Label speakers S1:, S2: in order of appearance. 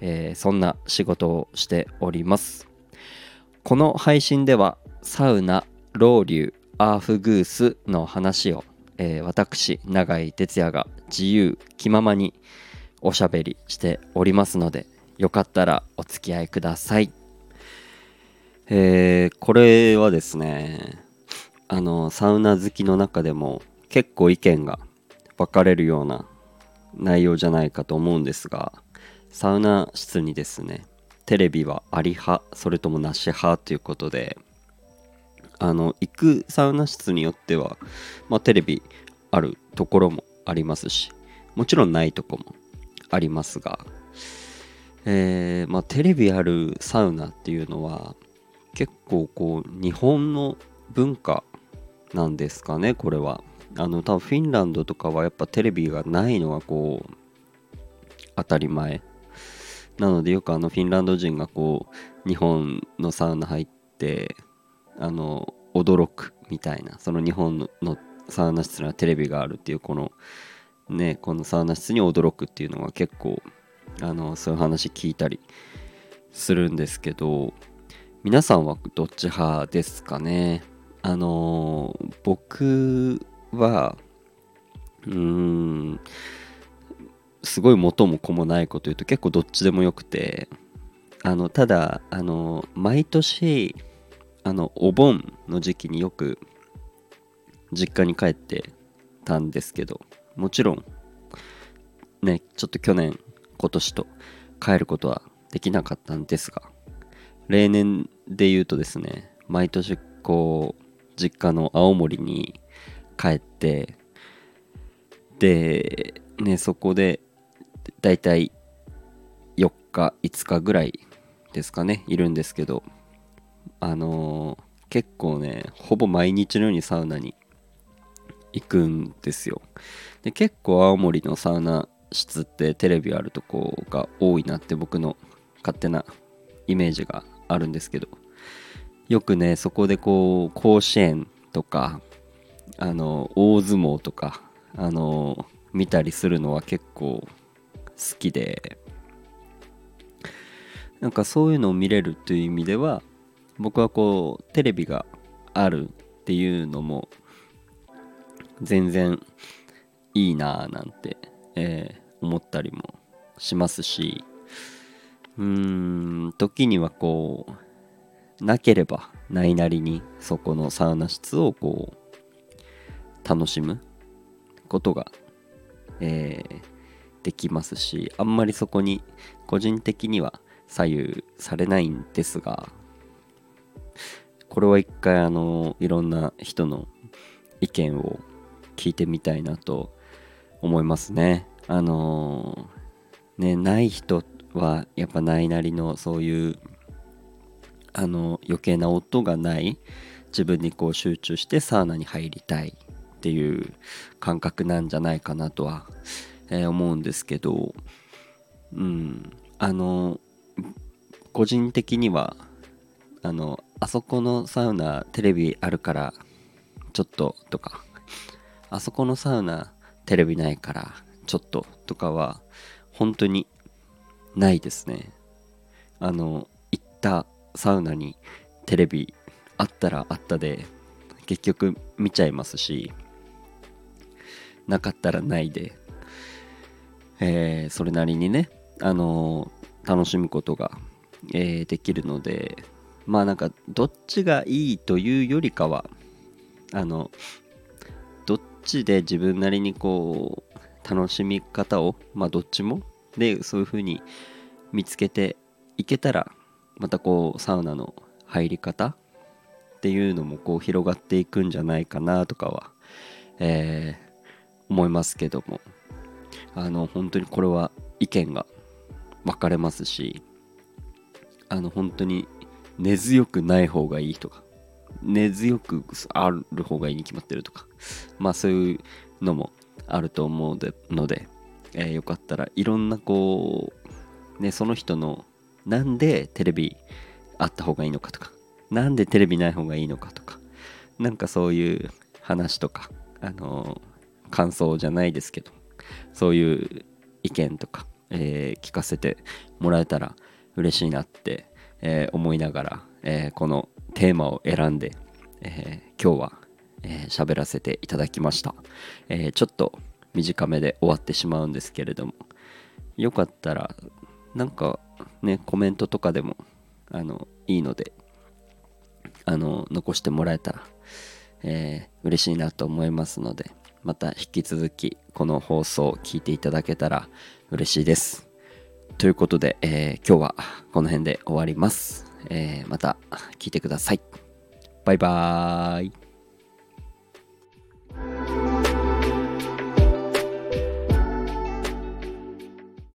S1: えー、そんな仕事をしております。この配信ではサウナロウリュアーフグースの話を、えー、私永井哲也が自由気ままにおしゃべりしておりますのでよかったらお付き合いください。えー、これはですねあのサウナ好きの中でも結構意見が分かれるような内容じゃないかと思うんですがサウナ室にですねテレビはあり派それともなし派ということであの行くサウナ室によっては、まあ、テレビあるところもありますしもちろんないとこもありますが、えー、まあ、テレビあるサウナっていうのは結構こう日本の文化なんですかねこれは。あの多分フィンランドとかはやっぱテレビがないのがこう当たり前なのでよくあのフィンランド人がこう日本のサウナ入ってあの驚くみたいなその日本のサウナ室にはテレビがあるっていうこのねこのサウナ室に驚くっていうのが結構あのそういう話聞いたりするんですけど皆さんはどっち派ですかね？あの僕はうーんすごい元も子もないこと言うと結構どっちでもよくてあのただあの毎年あのお盆の時期によく実家に帰ってたんですけどもちろんねちょっと去年今年と帰ることはできなかったんですが例年で言うとですね毎年こう実家の青森に帰ってでねそこでだいたい4日5日ぐらいですかねいるんですけどあのー、結構ねほぼ毎日のようにサウナに行くんですよ。で結構青森のサウナ室ってテレビあるとこが多いなって僕の勝手なイメージがあるんですけどよくねそこでこう甲子園とかあの大相撲とかあの見たりするのは結構好きで。なんかそういうのを見れるという意味では僕はこうテレビがあるっていうのも全然いいなぁなんて、えー、思ったりもしますし。うーん時にはこうなければないなりにそこのサウナ室をこう楽しむことが、えー、できますしあんまりそこに個人的には左右されないんですがこれは一回あのいろんな人の意見を聞いてみたいなと思いますね。あの、ねない人はやっぱないなりのそういうあの余計な音がない自分にこう集中してサウナに入りたいっていう感覚なんじゃないかなとは、えー、思うんですけどうんあの個人的にはあのあそこのサウナテレビあるからちょっととかあそこのサウナテレビないからちょっととかは本当にないですね。あの行ったサウナにテレビあったらあったで結局見ちゃいますしなかったらないで、えー、それなりにね、あのー、楽しむことが、えー、できるのでまあなんかどっちがいいというよりかはあのどっちで自分なりにこう楽しみ方をまあどっちもでそういう風に見つけていけたらまたこうサウナの入り方っていうのもこう広がっていくんじゃないかなとかは、え思いますけども。あの本当にこれは意見が分かれますしあの本当に根強くない方がいいとか根強くある方がいいに決まってるとかまあそういうのもあると思うので、えー、よかったらいろんなこうねその人のなんでテレビあった方がいいのかとかなんでテレビない方がいいのかとかなんかそういう話とかあのー、感想じゃないですけどそういう意見とか、えー、聞かせてもらえたら嬉しいなって、えー、思いながら、えこのテーマを選んで、え今日はえー、喋らせていただきました、え、ちょっと短めで終わってしまうんですけれどもよかったらなんかねコメントとかでもあのいいのであの残してもらえたら、えー、嬉しいなと思いますのでまた引き続きこの放送を聞いていただけたら嬉しいです。ということで、えー、今日はこの辺で終わります、えー、また聞いてください。バイバーイ。